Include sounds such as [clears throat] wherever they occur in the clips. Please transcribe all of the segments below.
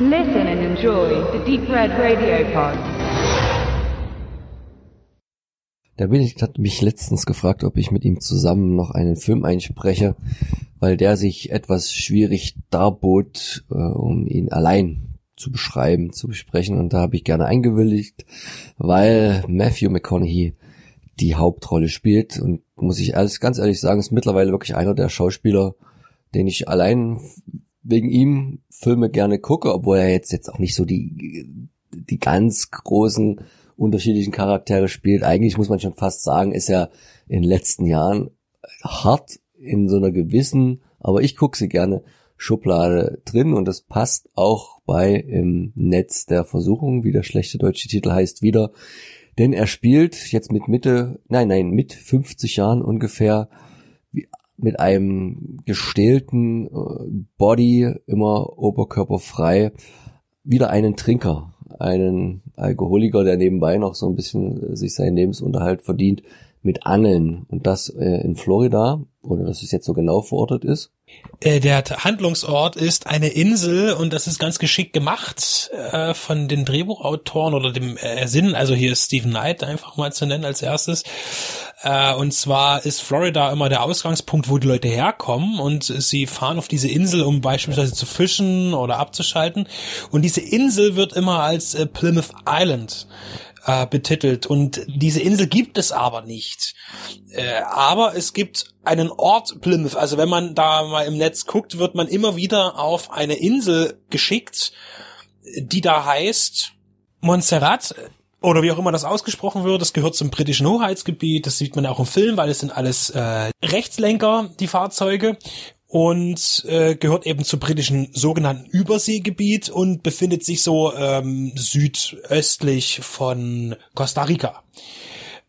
Listen and enjoy the Deep Red Radio Pod. Der Benedikt hat mich letztens gefragt, ob ich mit ihm zusammen noch einen Film einspreche, weil der sich etwas schwierig darbot, äh, um ihn allein zu beschreiben, zu besprechen. Und da habe ich gerne eingewilligt, weil Matthew McConaughey die Hauptrolle spielt. Und muss ich alles ganz ehrlich sagen, ist mittlerweile wirklich einer der Schauspieler, den ich allein wegen ihm Filme gerne gucke, obwohl er jetzt jetzt auch nicht so die die ganz großen unterschiedlichen Charaktere spielt. Eigentlich muss man schon fast sagen, ist er in den letzten Jahren hart in so einer gewissen, aber ich gucke sie gerne, Schublade drin und das passt auch bei im Netz der Versuchung, wie der schlechte deutsche Titel heißt, wieder. Denn er spielt jetzt mit Mitte, nein, nein, mit 50 Jahren ungefähr mit einem gestählten äh, Body, immer oberkörperfrei, wieder einen Trinker einen Alkoholiker, der nebenbei noch so ein bisschen äh, sich seinen Lebensunterhalt verdient, mit Angeln. Und das äh, in Florida, oder dass es jetzt so genau verortet ist. Äh, der Handlungsort ist eine Insel und das ist ganz geschickt gemacht äh, von den Drehbuchautoren oder dem äh, Sinn. Also hier ist Stephen Knight einfach mal zu nennen als erstes. Äh, und zwar ist Florida immer der Ausgangspunkt, wo die Leute herkommen und sie fahren auf diese Insel, um beispielsweise zu fischen oder abzuschalten. Und diese Insel wird immer als äh, Plymouth Island äh, betitelt. Und diese Insel gibt es aber nicht. Äh, aber es gibt einen Ort Plymouth. Also wenn man da mal im Netz guckt, wird man immer wieder auf eine Insel geschickt, die da heißt Montserrat oder wie auch immer das ausgesprochen wird, das gehört zum britischen Hoheitsgebiet, das sieht man auch im Film, weil es sind alles äh, Rechtslenker, die Fahrzeuge und äh, gehört eben zum britischen sogenannten Überseegebiet und befindet sich so ähm, südöstlich von Costa Rica.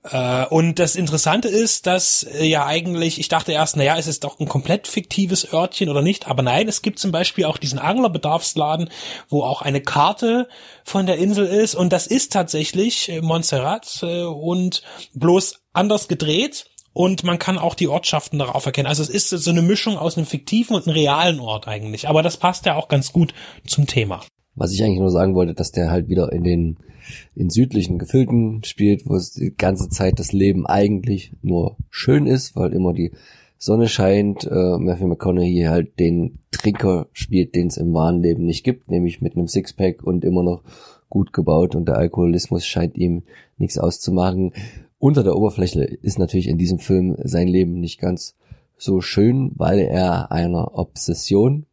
Äh, und das Interessante ist, dass äh, ja eigentlich, ich dachte erst, naja, es ist doch ein komplett fiktives Örtchen oder nicht, aber nein, es gibt zum Beispiel auch diesen Anglerbedarfsladen, wo auch eine Karte von der Insel ist und das ist tatsächlich äh, Montserrat äh, und bloß anders gedreht und man kann auch die Ortschaften darauf erkennen. Also es ist so eine Mischung aus einem fiktiven und einem realen Ort eigentlich. Aber das passt ja auch ganz gut zum Thema. Was ich eigentlich nur sagen wollte, dass der halt wieder in den in südlichen Gefilden spielt, wo es die ganze Zeit das Leben eigentlich nur schön ist, weil immer die Sonne scheint. Äh, Matthew McConaughey halt den Trinker spielt, den es im wahren Leben nicht gibt, nämlich mit einem Sixpack und immer noch gut gebaut und der Alkoholismus scheint ihm nichts auszumachen unter der Oberfläche ist natürlich in diesem Film sein Leben nicht ganz so schön, weil er einer Obsession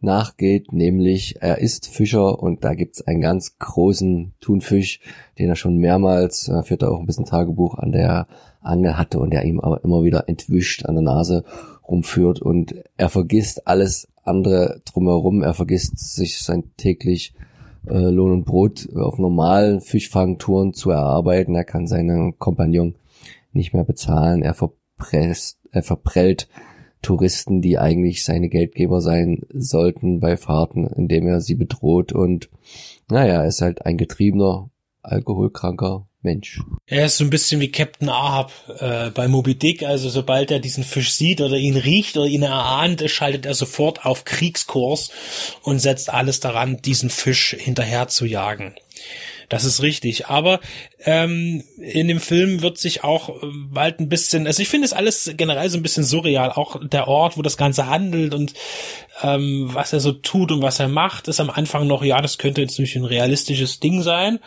nachgeht, nämlich er ist Fischer und da gibt's einen ganz großen Thunfisch, den er schon mehrmals, äh, führt er auch ein bisschen Tagebuch an der Angel hatte und der ihm aber immer wieder entwischt an der Nase rumführt und er vergisst alles andere drumherum, er vergisst sich sein täglich äh, Lohn und Brot auf normalen Fischfangtouren zu erarbeiten. Er kann seinen Kompagnon nicht mehr bezahlen. Er verpresst, er verprellt Touristen, die eigentlich seine Geldgeber sein sollten bei Fahrten, indem er sie bedroht und naja, er ist halt ein getriebener, alkoholkranker Mensch. Er ist so ein bisschen wie Captain Ahab äh, bei Moby Dick. Also sobald er diesen Fisch sieht oder ihn riecht oder ihn erahnt, schaltet er sofort auf Kriegskurs und setzt alles daran, diesen Fisch hinterher zu jagen. Das ist richtig. Aber ähm, in dem Film wird sich auch äh, bald ein bisschen, also ich finde es alles generell so ein bisschen surreal. Auch der Ort, wo das Ganze handelt und ähm, was er so tut und was er macht, ist am Anfang noch, ja, das könnte jetzt natürlich ein realistisches Ding sein.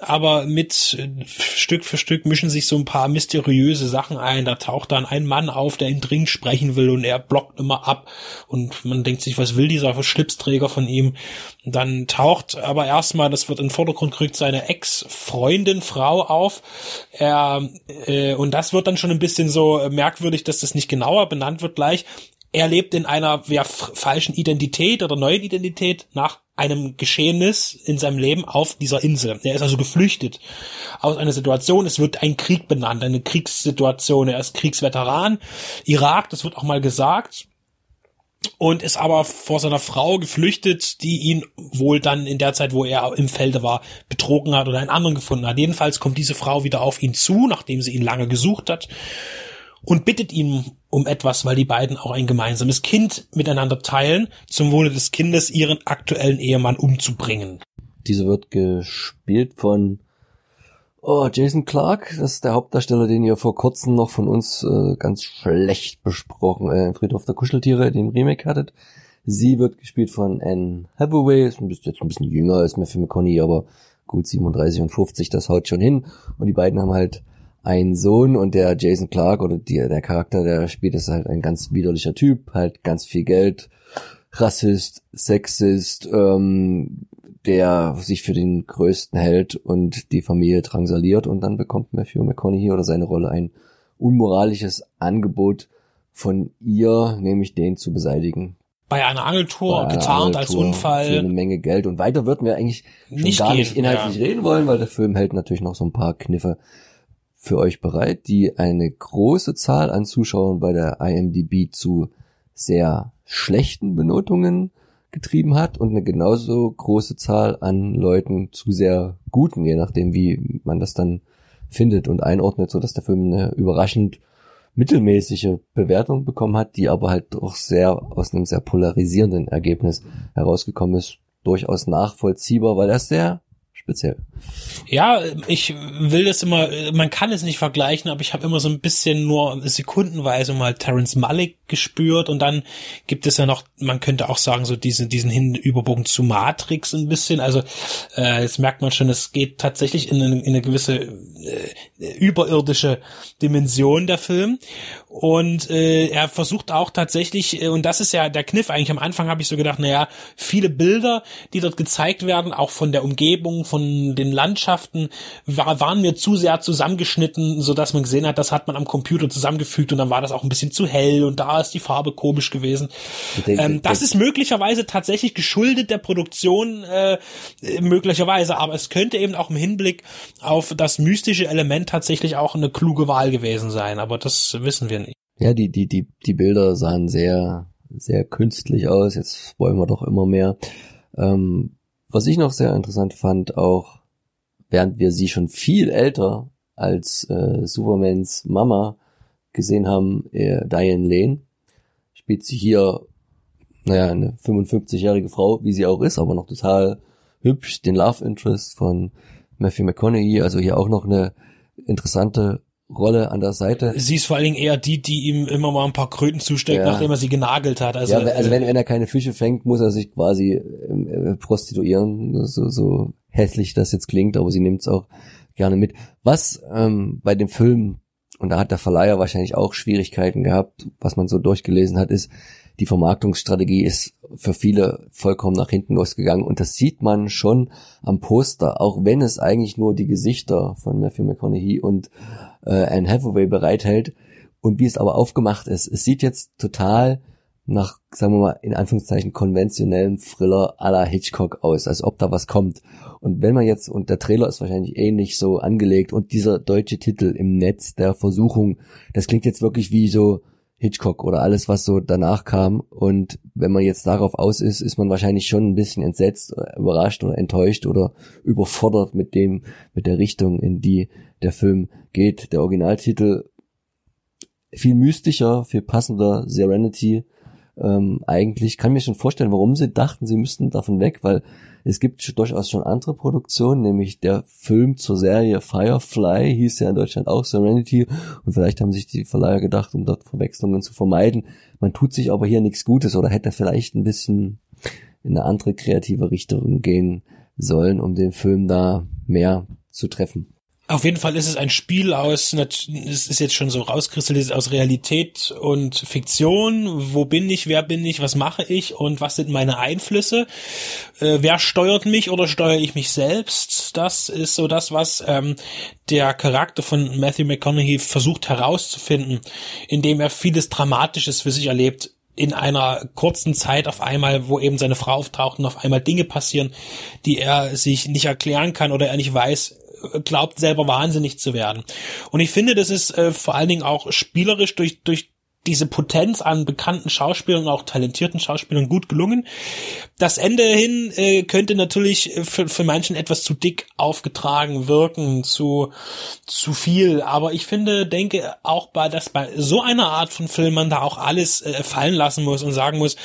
Aber mit äh, Stück für Stück mischen sich so ein paar mysteriöse Sachen ein. Da taucht dann ein Mann auf, der ihn dringend sprechen will und er blockt immer ab. Und man denkt sich, was will dieser Schlipsträger von ihm? Dann taucht aber erstmal, das wird in den Vordergrund gerückt, seine Ex-Freundin, Frau auf. Er, äh, und das wird dann schon ein bisschen so merkwürdig, dass das nicht genauer benannt wird gleich. Er lebt in einer ja, falschen Identität oder neuen Identität nach einem Geschehnis in seinem Leben auf dieser Insel. Er ist also geflüchtet aus einer Situation. Es wird ein Krieg benannt, eine Kriegssituation. Er ist Kriegsveteran. Irak, das wird auch mal gesagt und ist aber vor seiner Frau geflüchtet, die ihn wohl dann in der Zeit, wo er im Felde war, betrogen hat oder einen anderen gefunden hat. Jedenfalls kommt diese Frau wieder auf ihn zu, nachdem sie ihn lange gesucht hat und bittet ihn um etwas, weil die beiden auch ein gemeinsames Kind miteinander teilen, zum Wohle des Kindes ihren aktuellen Ehemann umzubringen. Diese wird gespielt von oh, Jason Clark, das ist der Hauptdarsteller, den ihr vor kurzem noch von uns äh, ganz schlecht besprochen, äh, Friedhof der Kuscheltiere, den Remake hattet. Sie wird gespielt von Anne Hathaway, ist jetzt ein bisschen jünger als Matthew McConaughey, aber gut 37 und 50, das haut schon hin. Und die beiden haben halt einen Sohn und der Jason Clark oder die, der Charakter, der spielt, ist halt ein ganz widerlicher Typ, halt ganz viel Geld, Rassist, Sexist, ähm, der sich für den Größten hält und die Familie drangsaliert und dann bekommt Matthew McConaughey oder seine Rolle ein unmoralisches Angebot von ihr, nämlich den zu beseitigen. Bei einer Angeltour, Bei getarnt als Unfall. Für eine Menge Geld. Und weiter würden wir eigentlich schon nicht gar gehen, nicht inhaltlich ja. reden wollen, weil der Film hält natürlich noch so ein paar Kniffe für euch bereit, die eine große Zahl an Zuschauern bei der IMDb zu sehr schlechten Benotungen getrieben hat und eine genauso große Zahl an Leuten zu sehr guten, je nachdem wie man das dann findet und einordnet, so dass der Film eine überraschend mittelmäßige Bewertung bekommen hat, die aber halt doch sehr aus einem sehr polarisierenden Ergebnis herausgekommen ist, durchaus nachvollziehbar, weil er sehr speziell. Ja, ich will das immer, man kann es nicht vergleichen, aber ich habe immer so ein bisschen nur sekundenweise mal Terence Malick gespürt und dann gibt es ja noch, man könnte auch sagen, so diesen, diesen Hinüberbogen zu Matrix ein bisschen. Also äh, jetzt merkt man schon, es geht tatsächlich in eine, in eine gewisse äh, überirdische Dimension der Film. Und äh, er versucht auch tatsächlich, äh, und das ist ja der Kniff eigentlich, am Anfang habe ich so gedacht, naja, viele Bilder, die dort gezeigt werden, auch von der Umgebung, von den Landschaften, war, waren mir zu sehr zusammengeschnitten, so dass man gesehen hat, das hat man am Computer zusammengefügt und dann war das auch ein bisschen zu hell und da ist die Farbe komisch gewesen. Ähm, das ist möglicherweise tatsächlich geschuldet der Produktion, äh, möglicherweise, aber es könnte eben auch im Hinblick auf das mystische Element tatsächlich auch eine kluge Wahl gewesen sein, aber das wissen wir nicht. Ja, die, die, die, die Bilder sahen sehr, sehr künstlich aus, jetzt wollen wir doch immer mehr. Ähm, was ich noch sehr interessant fand, auch während wir sie schon viel älter als äh, Supermans Mama gesehen haben, äh, Diane Lane, spielt sie hier, naja, eine 55-jährige Frau, wie sie auch ist, aber noch total hübsch, den Love Interest von Matthew McConaughey, also hier auch noch eine interessante Rolle an der Seite. Sie ist vor allen Dingen eher die, die ihm immer mal ein paar Kröten zusteckt, ja. nachdem er sie genagelt hat. Also, ja, also wenn, wenn er keine Fische fängt, muss er sich quasi äh, prostituieren, so, so hässlich das jetzt klingt, aber sie nimmt es auch gerne mit. Was ähm, bei dem Film und da hat der Verleiher wahrscheinlich auch Schwierigkeiten gehabt, was man so durchgelesen hat, ist, die Vermarktungsstrategie ist für viele vollkommen nach hinten losgegangen und das sieht man schon am Poster, auch wenn es eigentlich nur die Gesichter von Matthew McConaughey und äh, Anne Hathaway bereithält und wie es aber aufgemacht ist. Es sieht jetzt total nach, sagen wir mal, in Anführungszeichen konventionellen Thriller à la Hitchcock aus, als ob da was kommt. Und wenn man jetzt, und der Trailer ist wahrscheinlich ähnlich so angelegt und dieser deutsche Titel im Netz der Versuchung, das klingt jetzt wirklich wie so Hitchcock oder alles, was so danach kam. Und wenn man jetzt darauf aus ist, ist man wahrscheinlich schon ein bisschen entsetzt, überrascht oder enttäuscht oder überfordert mit dem, mit der Richtung, in die der Film geht. Der Originaltitel viel mystischer, viel passender, Serenity ähm, eigentlich. Kann mir schon vorstellen, warum sie dachten, sie müssten davon weg, weil es gibt durchaus schon andere Produktionen, nämlich der Film zur Serie Firefly hieß ja in Deutschland auch Serenity und vielleicht haben sich die Verleiher gedacht, um dort Verwechslungen zu vermeiden. Man tut sich aber hier nichts Gutes oder hätte vielleicht ein bisschen in eine andere kreative Richtung gehen sollen, um den Film da mehr zu treffen. Auf jeden Fall ist es ein Spiel aus, es ist jetzt schon so rauskristallisiert aus Realität und Fiktion. Wo bin ich, wer bin ich, was mache ich und was sind meine Einflüsse? Äh, wer steuert mich oder steuere ich mich selbst? Das ist so das, was ähm, der Charakter von Matthew McConaughey versucht herauszufinden, indem er vieles Dramatisches für sich erlebt in einer kurzen Zeit auf einmal, wo eben seine Frau auftaucht und auf einmal Dinge passieren, die er sich nicht erklären kann oder er nicht weiß, glaubt selber wahnsinnig zu werden. Und ich finde, das ist äh, vor allen Dingen auch spielerisch durch, durch diese Potenz an bekannten Schauspielern und auch talentierten Schauspielern gut gelungen. Das Ende hin äh, könnte natürlich für, für manchen etwas zu dick aufgetragen wirken, zu zu viel. Aber ich finde, denke auch bei dass bei so einer Art von Film man da auch alles äh, fallen lassen muss und sagen muss,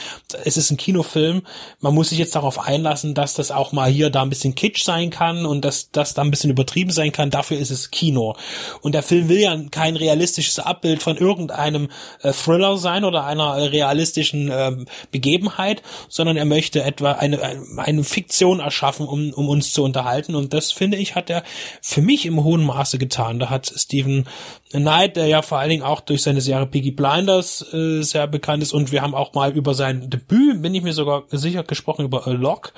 es ist ein Kinofilm. Man muss sich jetzt darauf einlassen, dass das auch mal hier da ein bisschen Kitsch sein kann und dass das da ein bisschen übertrieben sein kann. Dafür ist es Kino. Und der Film will ja kein realistisches Abbild von irgendeinem äh, Thriller sein oder einer realistischen ähm, Begebenheit, sondern er möchte etwa eine, eine Fiktion erschaffen, um, um uns zu unterhalten. Und das finde ich, hat er für mich im hohen Maße getan. Da hat Stephen Knight, der ja vor allen Dingen auch durch seine Serie Piggy Blinders äh, sehr bekannt ist und wir haben auch mal über sein Debüt, bin ich mir sogar sicher gesprochen, über A Lock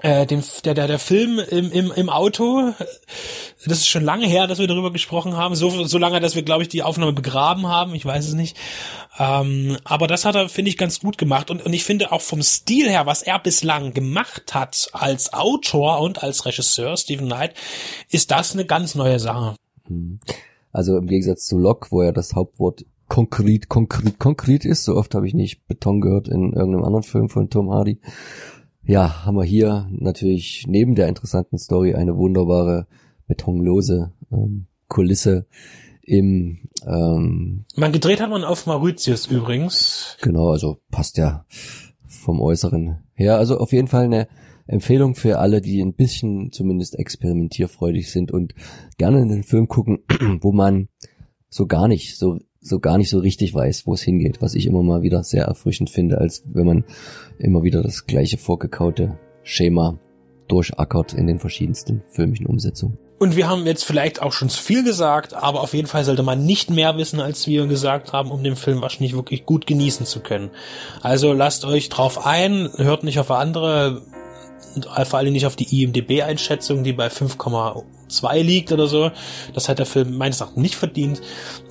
äh, dem, der, der, der Film im, im, im Auto, das ist schon lange her, dass wir darüber gesprochen haben, so, so lange, dass wir, glaube ich, die Aufnahme begraben haben, ich weiß es nicht. Ähm, aber das hat er, finde ich, ganz gut gemacht und, und ich finde auch vom Stil her, was er bislang gemacht hat als Autor und als Regisseur, Stephen Knight, ist das eine ganz neue Sache. Mhm. Also im Gegensatz zu Locke, wo ja das Hauptwort konkret, konkret, konkret ist, so oft habe ich nicht Beton gehört in irgendeinem anderen Film von Tom Hardy ja, haben wir hier natürlich neben der interessanten Story eine wunderbare betonlose ähm, Kulisse im ähm, Man gedreht hat man auf Mauritius übrigens. Genau, also passt ja vom Äußeren her. Also auf jeden Fall eine Empfehlung für alle, die ein bisschen zumindest experimentierfreudig sind und gerne einen Film gucken, [clears throat] wo man so gar nicht so so gar nicht so richtig weiß, wo es hingeht, was ich immer mal wieder sehr erfrischend finde, als wenn man immer wieder das gleiche vorgekaute Schema durchackert in den verschiedensten filmischen Umsetzungen. Und wir haben jetzt vielleicht auch schon zu viel gesagt, aber auf jeden Fall sollte man nicht mehr wissen, als wir gesagt haben, um den Film wahrscheinlich wirklich gut genießen zu können. Also lasst euch drauf ein, hört nicht auf andere, vor allem nicht auf die IMDB-Einschätzung, die bei 5,2 liegt oder so. Das hat der Film meines Erachtens nicht verdient.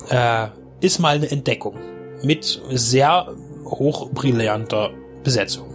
Äh, ist mal eine Entdeckung mit sehr hochbrillanter Besetzung.